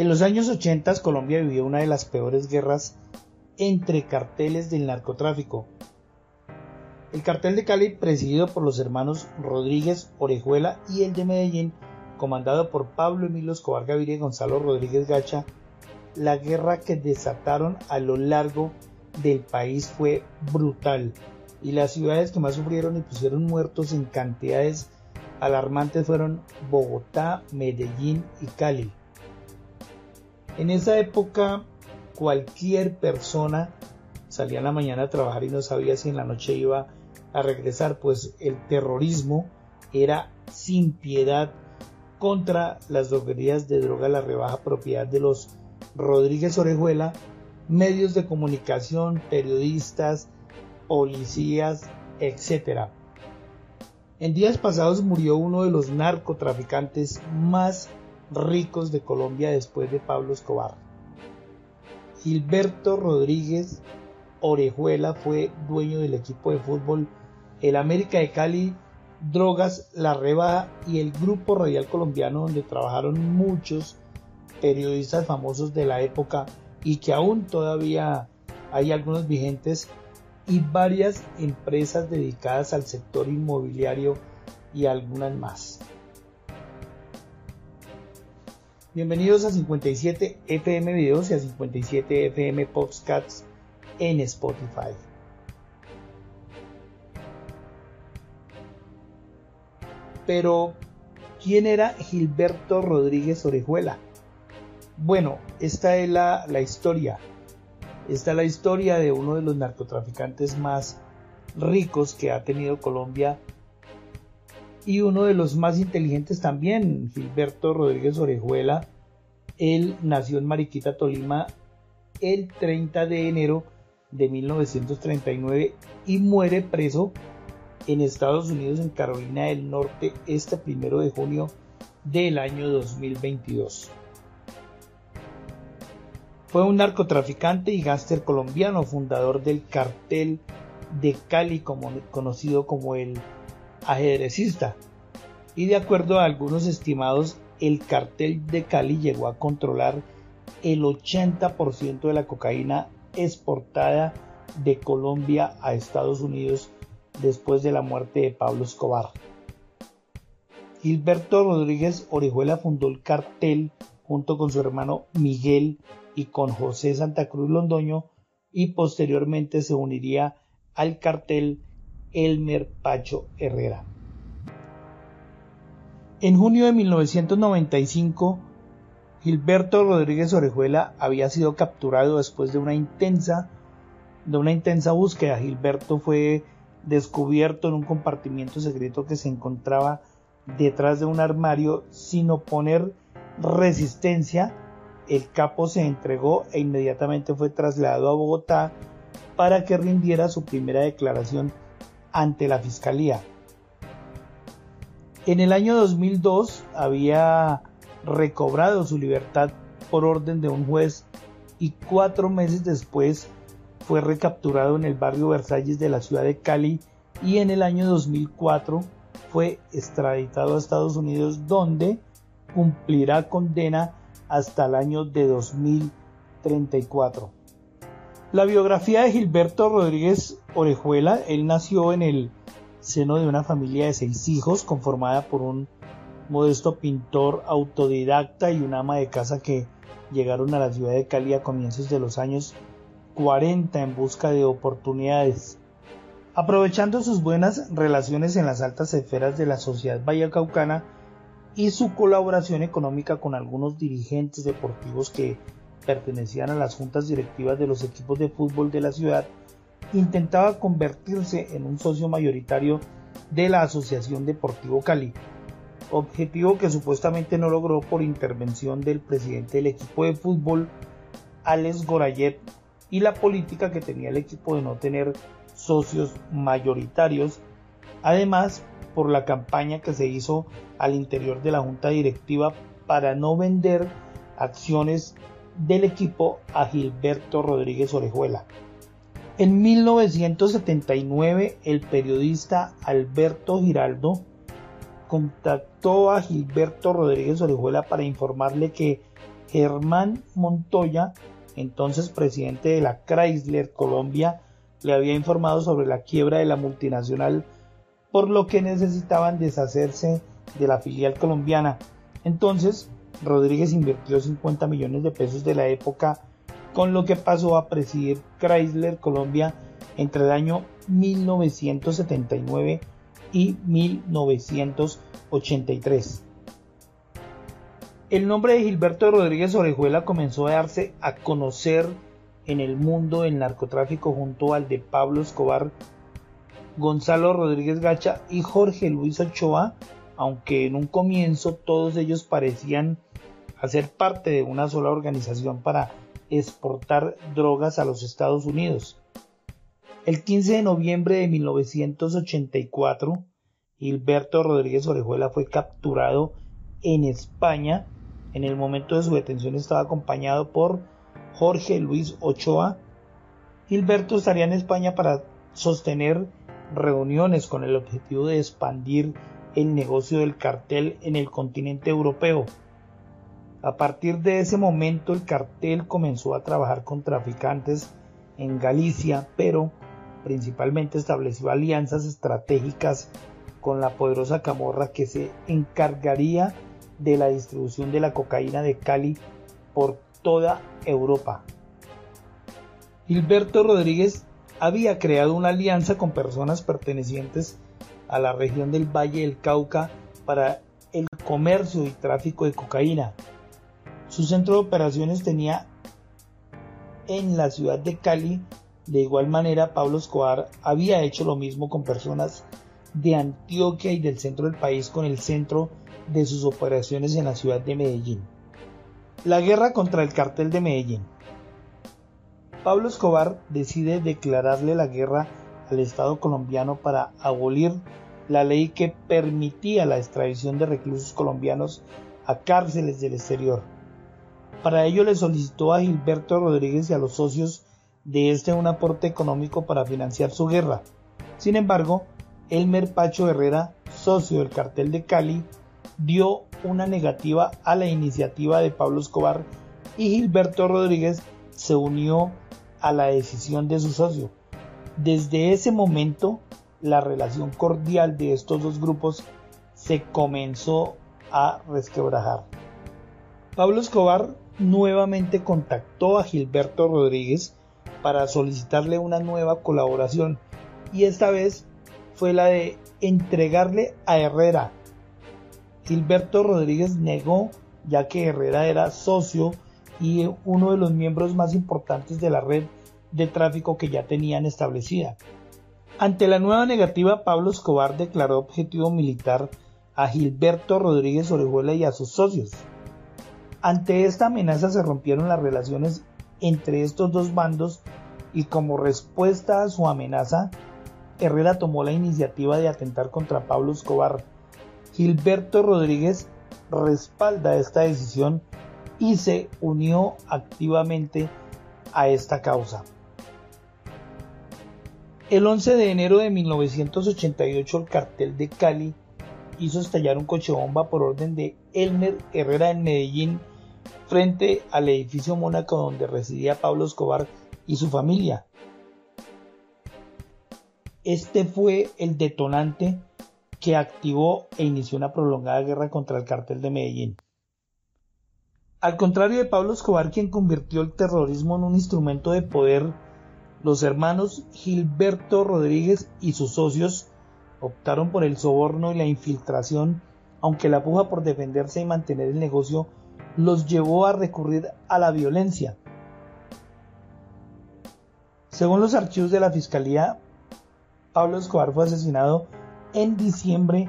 En los años 80 Colombia vivió una de las peores guerras entre carteles del narcotráfico. El cartel de Cali, presidido por los hermanos Rodríguez Orejuela y el de Medellín, comandado por Pablo Emilio Escobar Gaviria y Gonzalo Rodríguez Gacha, la guerra que desataron a lo largo del país fue brutal y las ciudades que más sufrieron y pusieron muertos en cantidades alarmantes fueron Bogotá, Medellín y Cali. En esa época cualquier persona salía en la mañana a trabajar y no sabía si en la noche iba a regresar, pues el terrorismo era sin piedad contra las droguerías de droga, la rebaja propiedad de los Rodríguez Orejuela, medios de comunicación, periodistas, policías, etc. En días pasados murió uno de los narcotraficantes más ricos de Colombia después de Pablo Escobar. Gilberto Rodríguez Orejuela fue dueño del equipo de fútbol El América de Cali, Drogas, La Rebaja y el Grupo Radial Colombiano donde trabajaron muchos periodistas famosos de la época y que aún todavía hay algunos vigentes y varias empresas dedicadas al sector inmobiliario y algunas más. Bienvenidos a 57 FM Videos y a 57 FM Podcasts en Spotify. Pero, ¿quién era Gilberto Rodríguez Orejuela? Bueno, esta es la, la historia. Esta es la historia de uno de los narcotraficantes más ricos que ha tenido Colombia y uno de los más inteligentes también, Gilberto Rodríguez Orejuela. Él nació en Mariquita, Tolima, el 30 de enero de 1939 y muere preso en Estados Unidos, en Carolina del Norte, este primero de junio del año 2022. Fue un narcotraficante y gángster colombiano, fundador del cartel de Cali, conocido como el ajedrecista. Y de acuerdo a algunos estimados, el cartel de Cali llegó a controlar el 80% de la cocaína exportada de Colombia a Estados Unidos después de la muerte de Pablo Escobar. Gilberto Rodríguez Orihuela fundó el cartel junto con su hermano Miguel y con José Santa Cruz Londoño y posteriormente se uniría al cartel Elmer Pacho Herrera. En junio de 1995, Gilberto Rodríguez Orejuela había sido capturado después de una intensa, de una intensa búsqueda. Gilberto fue descubierto en un compartimiento secreto que se encontraba detrás de un armario sin oponer resistencia. El capo se entregó e inmediatamente fue trasladado a Bogotá para que rindiera su primera declaración ante la Fiscalía. En el año 2002 había recobrado su libertad por orden de un juez y cuatro meses después fue recapturado en el barrio Versalles de la ciudad de Cali y en el año 2004 fue extraditado a Estados Unidos donde cumplirá condena hasta el año de 2034. La biografía de Gilberto Rodríguez Orejuela, él nació en el seno de una familia de seis hijos conformada por un modesto pintor autodidacta y una ama de casa que llegaron a la ciudad de Cali a comienzos de los años 40 en busca de oportunidades. Aprovechando sus buenas relaciones en las altas esferas de la sociedad vallecaucana y su colaboración económica con algunos dirigentes deportivos que pertenecían a las juntas directivas de los equipos de fútbol de la ciudad, intentaba convertirse en un socio mayoritario de la Asociación Deportivo Cali, objetivo que supuestamente no logró por intervención del presidente del equipo de fútbol, Alex Gorayet, y la política que tenía el equipo de no tener socios mayoritarios, además por la campaña que se hizo al interior de la junta directiva para no vender acciones del equipo a Gilberto Rodríguez Orejuela. En 1979 el periodista Alberto Giraldo contactó a Gilberto Rodríguez Orejuela para informarle que Germán Montoya, entonces presidente de la Chrysler Colombia, le había informado sobre la quiebra de la multinacional, por lo que necesitaban deshacerse de la filial colombiana. Entonces, Rodríguez invirtió 50 millones de pesos de la época, con lo que pasó a presidir Chrysler Colombia entre el año 1979 y 1983. El nombre de Gilberto Rodríguez Orejuela comenzó a darse a conocer en el mundo del narcotráfico junto al de Pablo Escobar, Gonzalo Rodríguez Gacha y Jorge Luis Ochoa, aunque en un comienzo todos ellos parecían hacer parte de una sola organización para exportar drogas a los Estados Unidos. El 15 de noviembre de 1984, Gilberto Rodríguez Orejuela fue capturado en España. En el momento de su detención estaba acompañado por Jorge Luis Ochoa. Gilberto estaría en España para sostener reuniones con el objetivo de expandir el negocio del cartel en el continente europeo. A partir de ese momento el cartel comenzó a trabajar con traficantes en Galicia, pero principalmente estableció alianzas estratégicas con la poderosa Camorra que se encargaría de la distribución de la cocaína de Cali por toda Europa. Gilberto Rodríguez había creado una alianza con personas pertenecientes a la región del Valle del Cauca para el comercio y tráfico de cocaína. Su centro de operaciones tenía en la ciudad de Cali. De igual manera, Pablo Escobar había hecho lo mismo con personas de Antioquia y del centro del país con el centro de sus operaciones en la ciudad de Medellín. La guerra contra el cartel de Medellín. Pablo Escobar decide declararle la guerra al Estado colombiano para abolir la ley que permitía la extradición de reclusos colombianos a cárceles del exterior. Para ello le solicitó a Gilberto Rodríguez y a los socios de este un aporte económico para financiar su guerra. Sin embargo, Elmer Pacho Herrera, socio del cartel de Cali, dio una negativa a la iniciativa de Pablo Escobar y Gilberto Rodríguez se unió a la decisión de su socio. Desde ese momento, la relación cordial de estos dos grupos se comenzó a resquebrajar. Pablo Escobar nuevamente contactó a Gilberto Rodríguez para solicitarle una nueva colaboración y esta vez fue la de entregarle a Herrera. Gilberto Rodríguez negó ya que Herrera era socio y uno de los miembros más importantes de la red de tráfico que ya tenían establecida. Ante la nueva negativa, Pablo Escobar declaró objetivo militar a Gilberto Rodríguez Orejuela y a sus socios. Ante esta amenaza se rompieron las relaciones entre estos dos bandos y como respuesta a su amenaza, Herrera tomó la iniciativa de atentar contra Pablo Escobar. Gilberto Rodríguez respalda esta decisión y se unió activamente a esta causa. El 11 de enero de 1988 el cartel de Cali hizo estallar un coche bomba por orden de Elmer Herrera en Medellín frente al edificio Mónaco donde residía Pablo Escobar y su familia. Este fue el detonante que activó e inició una prolongada guerra contra el cartel de Medellín. Al contrario de Pablo Escobar, quien convirtió el terrorismo en un instrumento de poder, los hermanos Gilberto Rodríguez y sus socios optaron por el soborno y la infiltración, aunque la puja por defenderse y mantener el negocio los llevó a recurrir a la violencia. Según los archivos de la Fiscalía, Pablo Escobar fue asesinado en diciembre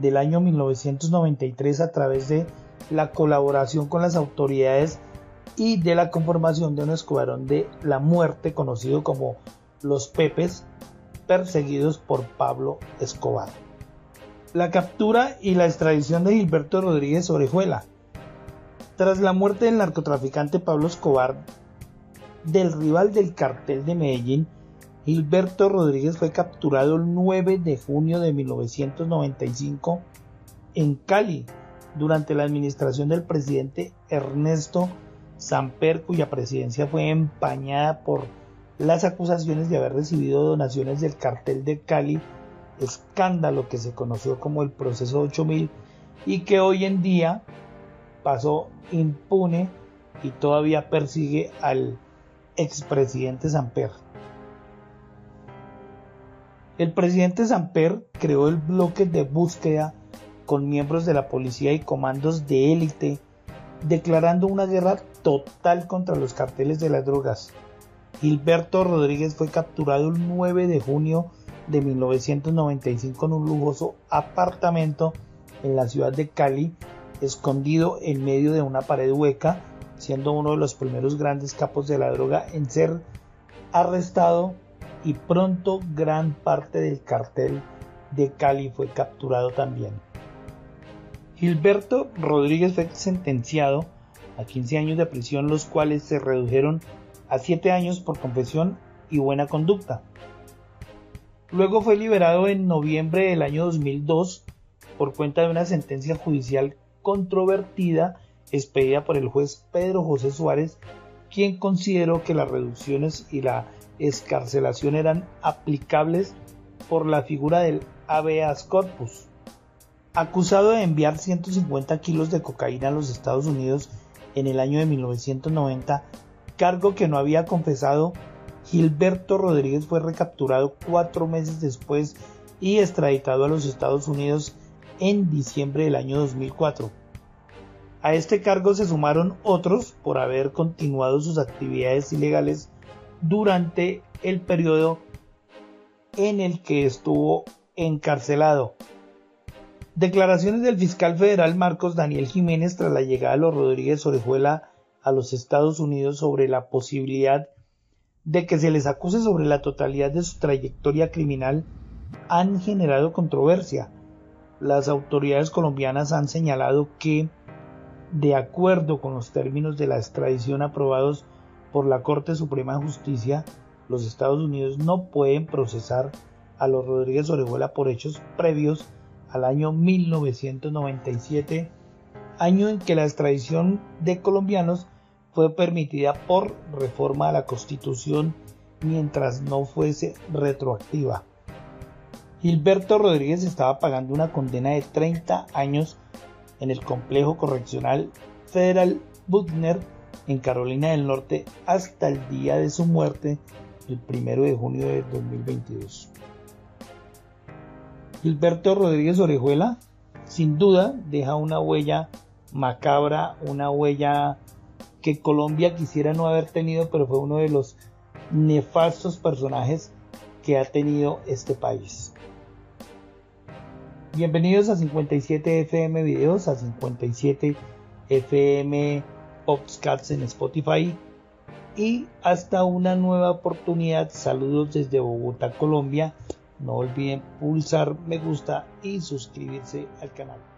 del año 1993 a través de la colaboración con las autoridades y de la conformación de un escuadrón de la muerte conocido como los Pepes, perseguidos por Pablo Escobar. La captura y la extradición de Gilberto Rodríguez Orejuela. Tras la muerte del narcotraficante Pablo Escobar, del rival del cartel de Medellín, Gilberto Rodríguez fue capturado el 9 de junio de 1995 en Cali durante la administración del presidente Ernesto Samper, cuya presidencia fue empañada por las acusaciones de haber recibido donaciones del cartel de Cali, escándalo que se conoció como el proceso 8000 y que hoy en día pasó impune y todavía persigue al expresidente Samper. El presidente Samper creó el bloque de búsqueda con miembros de la policía y comandos de élite, declarando una guerra total contra los carteles de las drogas. Gilberto Rodríguez fue capturado el 9 de junio de 1995 en un lujoso apartamento en la ciudad de Cali, escondido en medio de una pared hueca, siendo uno de los primeros grandes capos de la droga en ser arrestado y pronto gran parte del cartel de Cali fue capturado también. Gilberto Rodríguez fue sentenciado a 15 años de prisión, los cuales se redujeron a 7 años por confesión y buena conducta. Luego fue liberado en noviembre del año 2002 por cuenta de una sentencia judicial controvertida expedida por el juez Pedro José Suárez, quien consideró que las reducciones y la escarcelación eran aplicables por la figura del habeas corpus. Acusado de enviar 150 kilos de cocaína a los Estados Unidos en el año de 1990, cargo que no había confesado, Gilberto Rodríguez fue recapturado cuatro meses después y extraditado a los Estados Unidos en diciembre del año 2004. A este cargo se sumaron otros por haber continuado sus actividades ilegales durante el periodo en el que estuvo encarcelado. Declaraciones del fiscal federal Marcos Daniel Jiménez tras la llegada de los Rodríguez Orejuela a los Estados Unidos sobre la posibilidad de que se les acuse sobre la totalidad de su trayectoria criminal han generado controversia. Las autoridades colombianas han señalado que, de acuerdo con los términos de la extradición aprobados por la Corte Suprema de Justicia, los Estados Unidos no pueden procesar a los Rodríguez Orejuela por hechos previos al año 1997, año en que la extradición de colombianos fue permitida por reforma a la Constitución mientras no fuese retroactiva. Gilberto Rodríguez estaba pagando una condena de 30 años en el complejo correccional Federal Butner en Carolina del Norte hasta el día de su muerte, el 1 de junio de 2022. Gilberto Rodríguez Orejuela, sin duda, deja una huella macabra, una huella que Colombia quisiera no haber tenido, pero fue uno de los nefastos personajes que ha tenido este país. Bienvenidos a 57 FM Videos, a 57 FM Podcasts en Spotify y hasta una nueva oportunidad. Saludos desde Bogotá, Colombia. No olviden pulsar me gusta y suscribirse al canal.